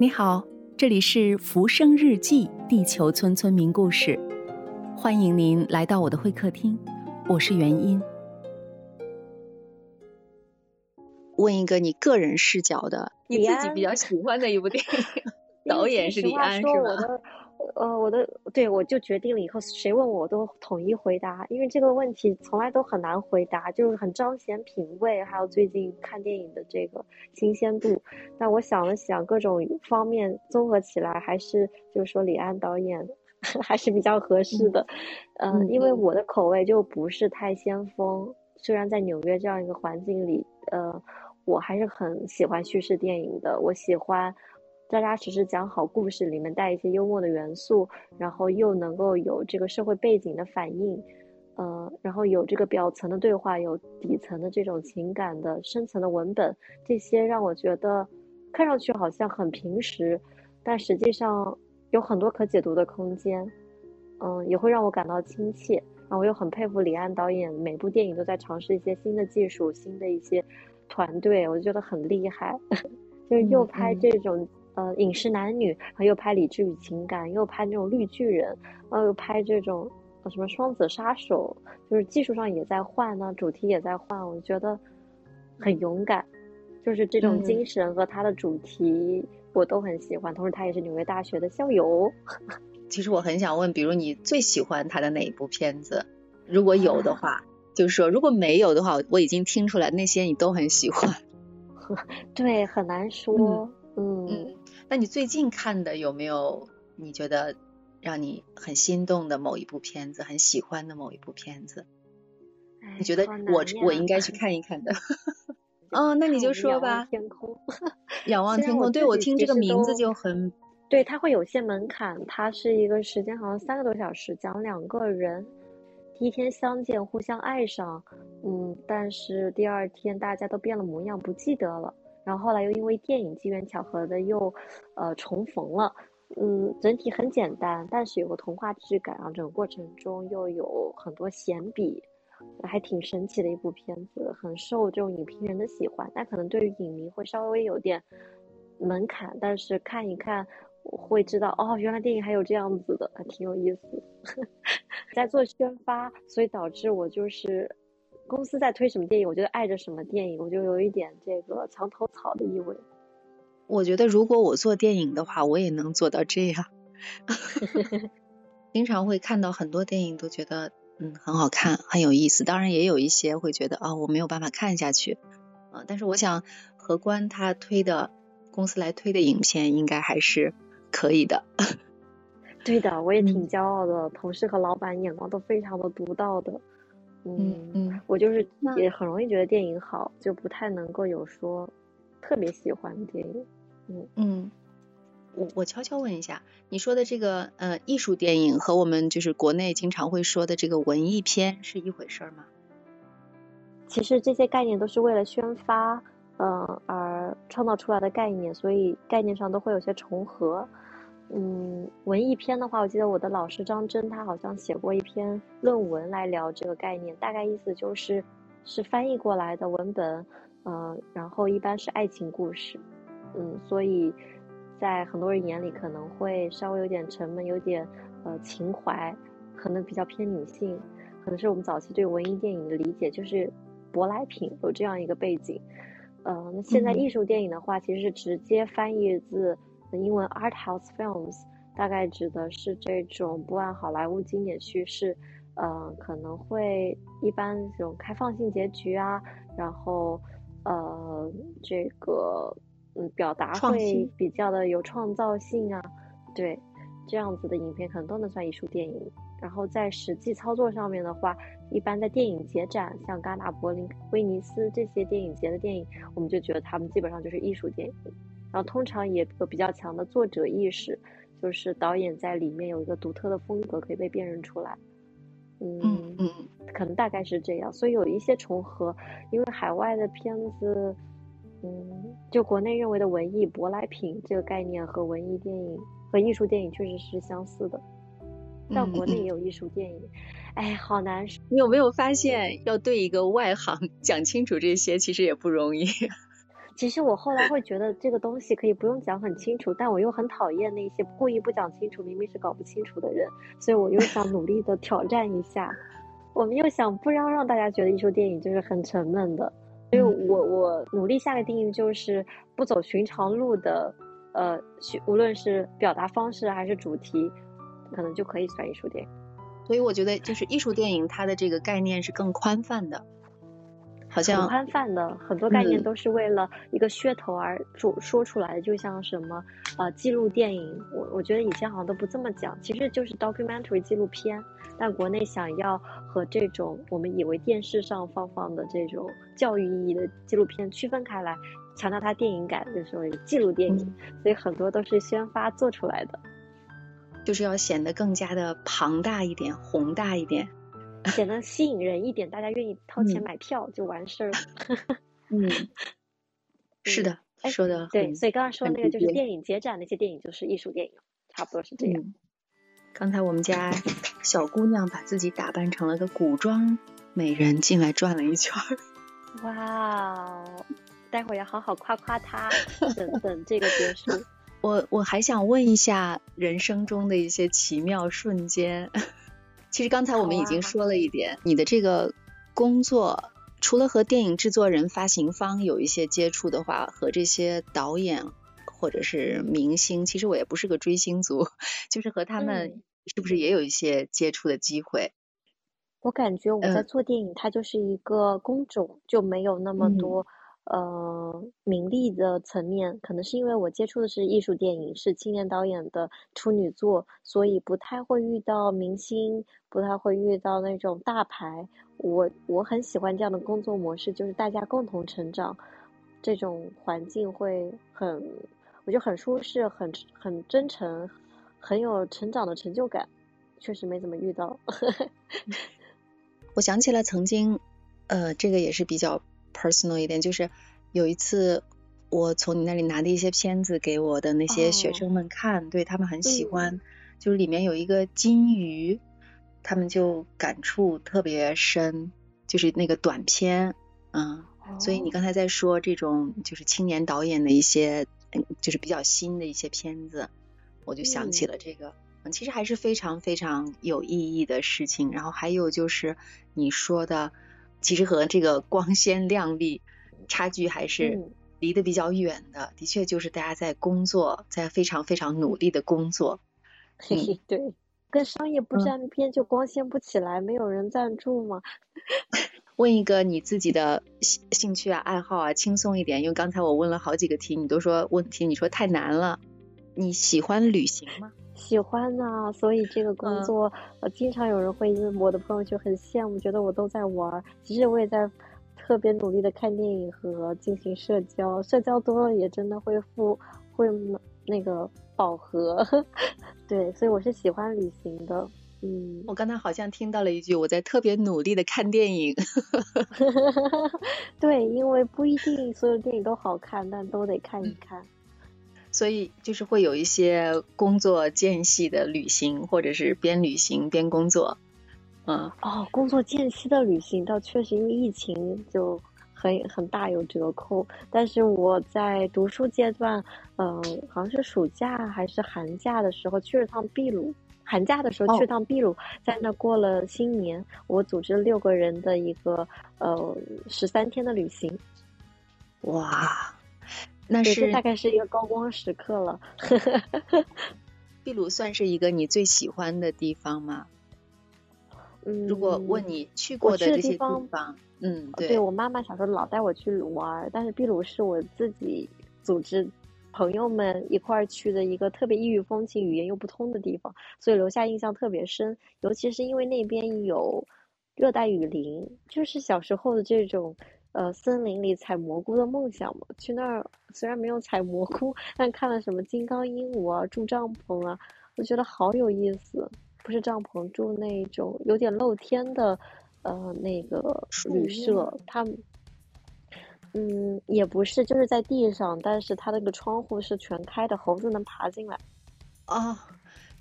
你好，这里是《浮生日记》地球村村民故事，欢迎您来到我的会客厅，我是元音。问一个你个人视角的，你自己比较喜欢的一部电影，导演是李安，是吧？呃，我的对我就决定了以后谁问我，我都统一回答，因为这个问题从来都很难回答，就是很彰显品味，还有最近看电影的这个新鲜度。但我想了想，各种方面综合起来，还是就是说李安导演 还是比较合适的。嗯，因为我的口味就不是太先锋，虽然在纽约这样一个环境里，呃，我还是很喜欢叙事电影的，我喜欢。扎扎实实讲好故事，里面带一些幽默的元素，然后又能够有这个社会背景的反应，呃，然后有这个表层的对话，有底层的这种情感的深层的文本，这些让我觉得看上去好像很平实，但实际上有很多可解读的空间，嗯，也会让我感到亲切。然后我又很佩服李安导演，每部电影都在尝试一些新的技术，新的一些团队，我就觉得很厉害，就是又拍这种。呃，饮食男女，然后又拍理智与情感，又拍那种绿巨人，然后又拍这种呃什么双子杀手，就是技术上也在换呢，主题也在换，我觉得很勇敢，就是这种精神和他的主题我都很喜欢。同时，他也是纽约大学的校友。其实我很想问，比如你最喜欢他的哪一部片子？如果有的话，就是说如果没有的话，我已经听出来那些你都很喜欢。对，很难说。嗯。那你最近看的有没有你觉得让你很心动的某一部片子，很喜欢的某一部片子？你觉得我我应该去 看一看的？哦，那你就说吧。天空，仰望天空。对我听这个名字就很。对，它会有些门槛。它是一个时间好像三个多小时，讲两个人第一天相见，互相爱上，嗯，但是第二天大家都变了模样，不记得了。然后后来又因为电影机缘巧合的又，呃重逢了，嗯，整体很简单，但是有个童话质感，然后整个过程中又有很多闲笔，还挺神奇的一部片子，很受这种影评人的喜欢。但可能对于影迷会稍微有点门槛，但是看一看会知道哦，原来电影还有这样子的，挺有意思。在做宣发，所以导致我就是。公司在推什么电影，我觉得爱着什么电影，我就有一点这个墙头草的意味。我觉得如果我做电影的话，我也能做到这样。经常会看到很多电影，都觉得嗯很好看，很有意思。当然也有一些会觉得啊我没有办法看下去啊。但是我想何官他推的公司来推的影片，应该还是可以的。对的，我也挺骄傲的，同事和老板眼光都非常的独到的。嗯嗯，我就是也很容易觉得电影好，就不太能够有说特别喜欢的电影。嗯嗯，我我悄悄问一下，你说的这个呃艺术电影和我们就是国内经常会说的这个文艺片是一回事吗？其实这些概念都是为了宣发，嗯而创造出来的概念，所以概念上都会有些重合。嗯，文艺片的话，我记得我的老师张真，他好像写过一篇论文来聊这个概念，大概意思就是是翻译过来的文本，嗯，然后一般是爱情故事，嗯，所以在很多人眼里可能会稍微有点沉闷，有点呃情怀，可能比较偏女性，可能是我们早期对文艺电影的理解就是舶来品，有这样一个背景，呃，那现在艺术电影的话，其实是直接翻译自。英文 art house films 大概指的是这种不按好莱坞经典叙事，呃，可能会一般这种开放性结局啊，然后呃，这个嗯表达会比较的有创造性啊，对，这样子的影片可能都能算艺术电影。然后在实际操作上面的话，一般在电影节展，像戛纳、柏林、威尼斯这些电影节的电影，我们就觉得他们基本上就是艺术电影。然后通常也有比较强的作者意识，就是导演在里面有一个独特的风格可以被辨认出来。嗯嗯，可能大概是这样，所以有一些重合。因为海外的片子，嗯，就国内认为的文艺舶来品这个概念和文艺电影和艺术电影确实是相似的。但国内也有艺术电影，哎，好难说。你有没有发现，要对一个外行讲清楚这些，其实也不容易。其实我后来会觉得这个东西可以不用讲很清楚，但我又很讨厌那些故意不讲清楚，明明是搞不清楚的人，所以我又想努力的挑战一下。我们又想不要让大家觉得艺术电影就是很沉闷的，所以我我努力下的定义就是不走寻常路的，呃，无论是表达方式还是主题，可能就可以算艺术电影。所以我觉得就是艺术电影它的这个概念是更宽泛的。好像很宽泛的，很多概念都是为了一个噱头而说说出来的，就像什么呃记录电影，我我觉得以前好像都不这么讲，其实就是 documentary 纪录片，但国内想要和这种我们以为电视上放放的这种教育意义的纪录片区分开来，强调它电影感，就说记录电影，所以很多都是宣发做出来的，就是要显得更加的庞大一点，宏大一点。显得吸引人一点，大家愿意掏钱买票就完事儿了。嗯，是的，说的对。所以刚刚说那个就是电影节展那些电影就是艺术电影，差不多是这样。刚才我们家小姑娘把自己打扮成了个古装美人进来转了一圈儿。哇哦！待会儿要好好夸夸她。等等这个结束，我我还想问一下人生中的一些奇妙瞬间。其实刚才我们已经说了一点，你的这个工作除了和电影制作人、发行方有一些接触的话，和这些导演或者是明星，其实我也不是个追星族，就是和他们是不是也有一些接触的机会？我感觉我在做电影，它就是一个工种，就没有那么多。呃，名利的层面，可能是因为我接触的是艺术电影，是青年导演的处女作，所以不太会遇到明星，不太会遇到那种大牌。我我很喜欢这样的工作模式，就是大家共同成长，这种环境会很，我觉得很舒适，很很真诚，很有成长的成就感。确实没怎么遇到。我想起来曾经，呃，这个也是比较。Personal 一点，就是有一次我从你那里拿的一些片子给我的那些学生们看，对他们很喜欢，就是里面有一个金鱼，他们就感触特别深，就是那个短片，嗯，所以你刚才在说这种就是青年导演的一些，嗯，就是比较新的一些片子，我就想起了这个，嗯，其实还是非常非常有意义的事情。然后还有就是你说的。其实和这个光鲜亮丽差距还是离得比较远的，的确就是大家在工作，在非常非常努力的工作。嘿嘿，对，跟商业不沾边就光鲜不起来，没有人赞助吗？问一个你自己的兴兴趣啊、爱好啊，轻松一点，因为刚才我问了好几个题，你都说问题，你说太难了。你喜欢旅行吗？喜欢呐，所以这个工作，呃，经常有人会因为我的朋友圈很羡慕，觉得我都在玩。其实我也在特别努力的看电影和进行社交，社交多了也真的会富，会那个饱和。对，所以我是喜欢旅行的。嗯，我刚才好像听到了一句，我在特别努力的看电影。对，因为不一定所有电影都好看，但都得看一看。所以就是会有一些工作间隙的旅行，或者是边旅行边工作，嗯。哦，工作间隙的旅行倒确实因为疫情就很很大有折扣。但是我在读书阶段，嗯，好像是暑假还是寒假的时候去了趟秘鲁。寒假的时候去趟秘鲁，在那过了新年。我组织六个人的一个呃十三天的旅行。哇！那是大概是一个高光时刻了。秘鲁算是一个你最喜欢的地方吗？嗯，如果问你去过的这些地方，嗯，对，对我妈妈小时候老带我去玩，但是秘鲁是我自己组织朋友们一块儿去的一个特别异域风情、语言又不通的地方，所以留下印象特别深。尤其是因为那边有热带雨林，就是小时候的这种。呃，森林里采蘑菇的梦想嘛，去那儿虽然没有采蘑菇，但看了什么金刚鹦鹉啊，住帐篷啊，我觉得好有意思。不是帐篷，住那种有点露天的，呃，那个旅社。他们，嗯，也不是，就是在地上，但是它那个窗户是全开的，猴子能爬进来。哦，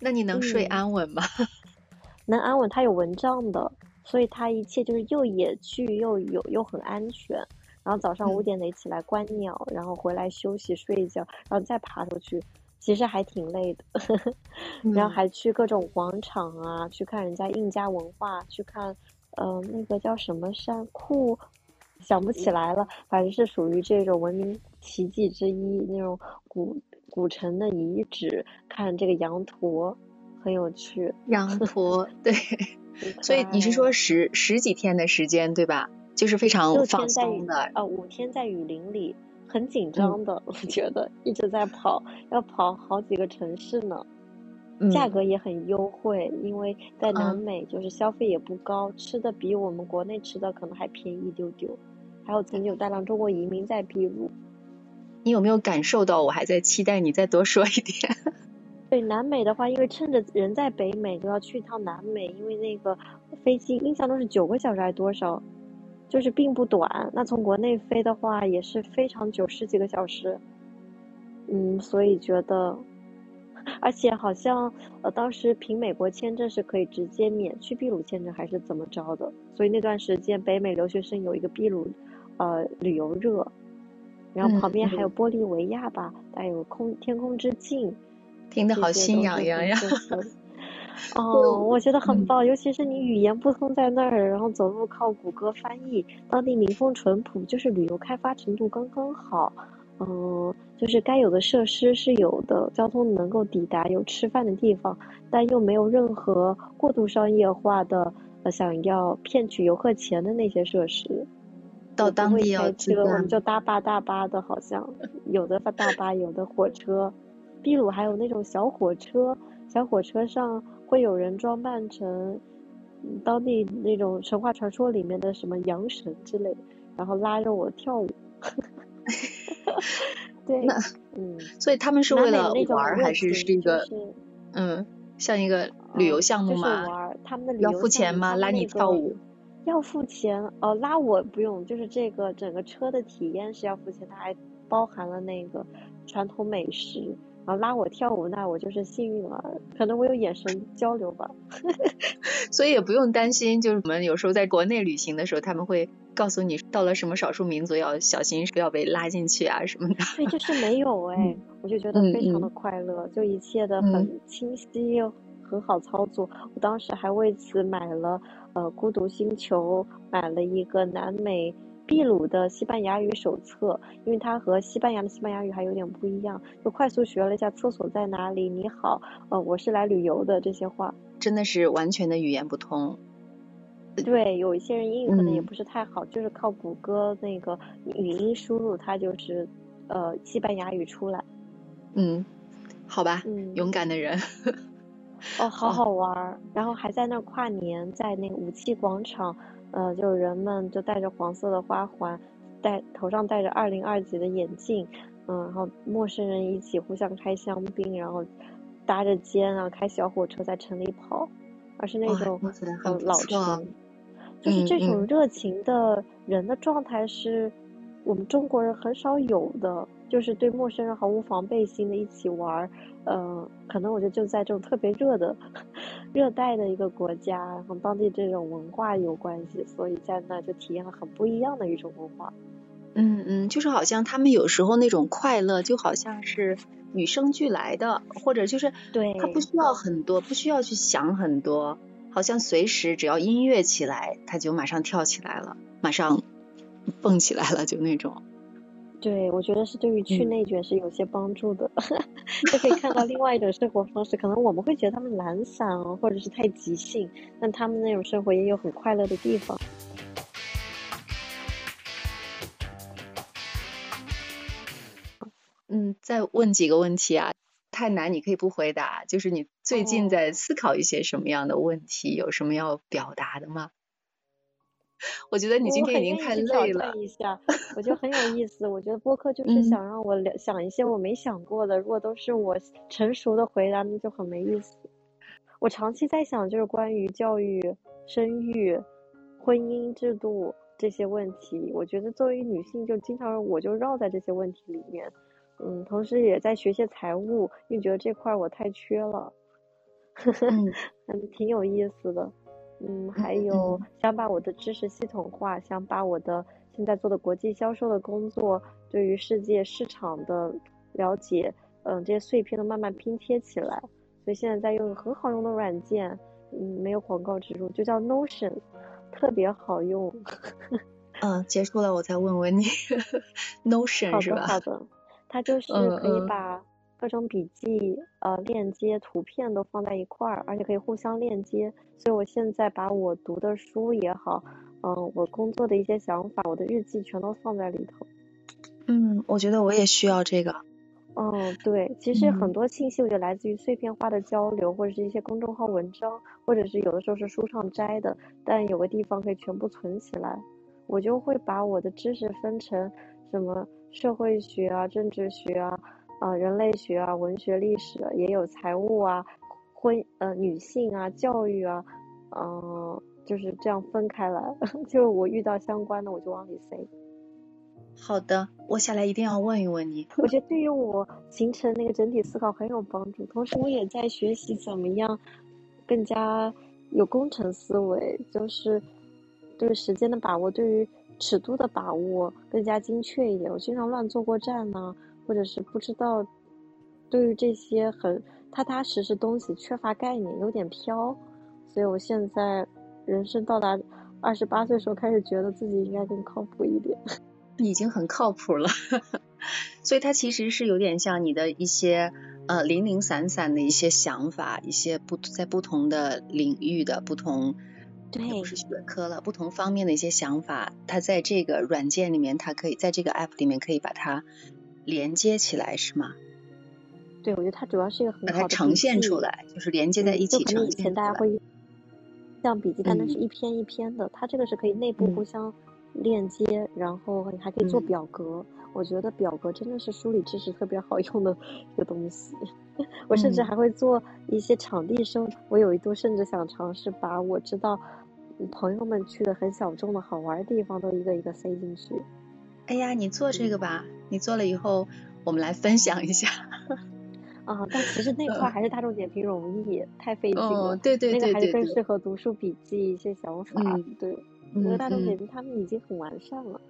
那你能睡安稳吗？能安稳，它有蚊帐的。所以它一切就是又野趣又有又很安全，然后早上五点得起来观鸟，然后回来休息睡一觉，然后再爬出去，其实还挺累的。然后还去各种广场啊，去看人家印加文化，去看，呃，那个叫什么山库，想不起来了，反正是属于这种文明奇迹之一，那种古古城的遗址，看这个羊驼，很有趣。羊驼，对。所以你是说十十几天的时间对吧？就是非常放松的。呃，五天在雨林里，很紧张的，我觉得一直在跑，要跑好几个城市呢。价格也很优惠，因为在南美就是消费也不高，吃的比我们国内吃的可能还便宜一丢丢。还有曾经有大量中国移民在秘鲁。你有没有感受到？我还在期待你再多说一点。对南美的话，因为趁着人在北美，就要去一趟南美，因为那个飞机印象中是九个小时还是多少，就是并不短。那从国内飞的话也是非常久，十几个小时。嗯，所以觉得，而且好像呃当时凭美国签证是可以直接免去秘鲁签证，还是怎么着的？所以那段时间北美留学生有一个秘鲁呃旅游热，然后旁边还有玻利维亚吧，带有空天空之镜。听得好心痒痒呀！哦，我觉得很棒，尤其是你语言不通在那儿，然后走路靠谷歌翻译，当地民风淳朴，就是旅游开发程度刚刚好。嗯，就是该有的设施是有的，交通能够抵达，有吃饭的地方，但又没有任何过度商业化的呃想要骗取游客钱的那些设施。到当地要这个我们就大巴大巴的，好像有的大巴，有的火车。秘鲁还有那种小火车，小火车上会有人装扮成当地那种神话传说里面的什么羊神之类的，然后拉着我跳舞。对，那嗯，所以他们是为了玩还是是一个嗯，像一个旅游项目吗？玩，他们的旅游要付钱吗？拉你跳舞？要付钱哦，拉我不用，就是这个整个车的体验是要付钱，它还包含了那个传统美食。然后拉我跳舞，那我就是幸运儿，可能我有眼神交流吧，所以也不用担心。就是我们有时候在国内旅行的时候，他们会告诉你，到了什么少数民族要小心，不要被拉进去啊什么的。对，就是没有哎，我就觉得非常的快乐，就一切的很清晰又很好操作。我当时还为此买了呃《孤独星球》，买了一个南美。秘鲁的西班牙语手册，因为它和西班牙的西班牙语还有点不一样，就快速学了一下厕所在哪里，你好，呃，我是来旅游的这些话，真的是完全的语言不通。对，有一些人英语可能也不是太好，就是靠谷歌那个语音输入，它就是呃西班牙语出来。嗯，好吧，勇敢的人。哦，好好玩，然后还在那跨年，在那个武器广场。呃，就人们就戴着黄色的花环，戴头上戴着二零二级的眼镜，嗯，然后陌生人一起互相开香槟，然后搭着肩，然后开小火车在城里跑，而是那种老城，就是这种热情的人的状态是我们中国人很少有的。就是对陌生人毫无防备心的一起玩儿，嗯，可能我觉得就在这种特别热的 热带的一个国家，然后当地这种文化有关系，所以在那就体验了很不一样的一种文化。嗯嗯，就是好像他们有时候那种快乐，就好像是与生俱来的，或者就是对，他不需要很多，不需要去想很多，好像随时只要音乐起来，他就马上跳起来了，马上蹦起来了，就那种。对，我觉得是对于去内卷是有些帮助的，就可以看到另外一种生活方式。可能我们会觉得他们懒散或者是太急性，但他们那种生活也有很快乐的地方。嗯，再问几个问题啊，太难你可以不回答。就是你最近在思考一些什么样的问题？有什么要表达的吗？我觉得你今天已经太累了。一下，我觉得很有意思。我觉得播客就 是想让我想一些我没想过的。如果都是我成熟的回答，那就很没意思。我长期在想，就是关于教育、生育、婚姻制度这些问题。我觉得作为女性，就经常我就绕在这些问题里面。嗯，同时也在学些财务，因为觉得这块我太缺了。嗯，挺有意思的。嗯，还有想把我的知识系统化，想把我的现在做的国际销售的工作，对于世界市场的了解，嗯，这些碎片都慢慢拼贴起来。所以现在在用很好用的软件，嗯，没有广告植入，就叫 Notion，特别好用。嗯，结束了我再问问你，Notion 是吧？好的，好的，它就是可以把各种笔记、呃链接、图片都放在一块儿，而且可以互相链接。所以我现在把我读的书也好，嗯，我工作的一些想法、我的日记全都放在里头。嗯，我觉得我也需要这个。嗯，对，其实很多信息我觉得来自于碎片化的交流，或者是一些公众号文章，或者是有的时候是书上摘的，但有个地方可以全部存起来。我就会把我的知识分成什么社会学啊、政治学啊、啊人类学啊、文学历史，也有财务啊、婚呃女性啊、教育啊，嗯，就是这样分开来。就我遇到相关的，我就往里塞。好的，我下来一定要问一问你。我觉得对于我形成那个整体思考很有帮助，同时我也在学习怎么样更加有工程思维，就是对时间的把握，对于尺度的把握更加精确一点。我经常乱坐过站呢，或者是不知道对于这些很踏踏实实东西缺乏概念，有点飘。所以我现在人生到达二十八岁时候，开始觉得自己应该更靠谱一点。已经很靠谱了，所以它其实是有点像你的一些呃零零散散的一些想法，一些不在不同的领域的不同，对，不是学科了，不同方面的一些想法，它在这个软件里面，它可以在这个 app 里面可以把它连接起来，是吗？对，我觉得它主要是一个很好的呈现出来，就是连接在一起呈现。以前大家会像笔记，但那是一篇一篇的，它这个是可以内部互相。链接，然后还可以做表格。我觉得表格真的是梳理知识特别好用的一个东西。我甚至还会做一些场地生。我有一度甚至想尝试把我知道朋友们去的很小众的好玩的地方都一个一个塞进去。哎呀，你做这个吧，你做了以后我们来分享一下。啊，但其实那块还是大众点评容易，太费劲了。对对对对，那个还是更适合读书笔记一些想法。对。我觉得大众点评他们已经很完善了。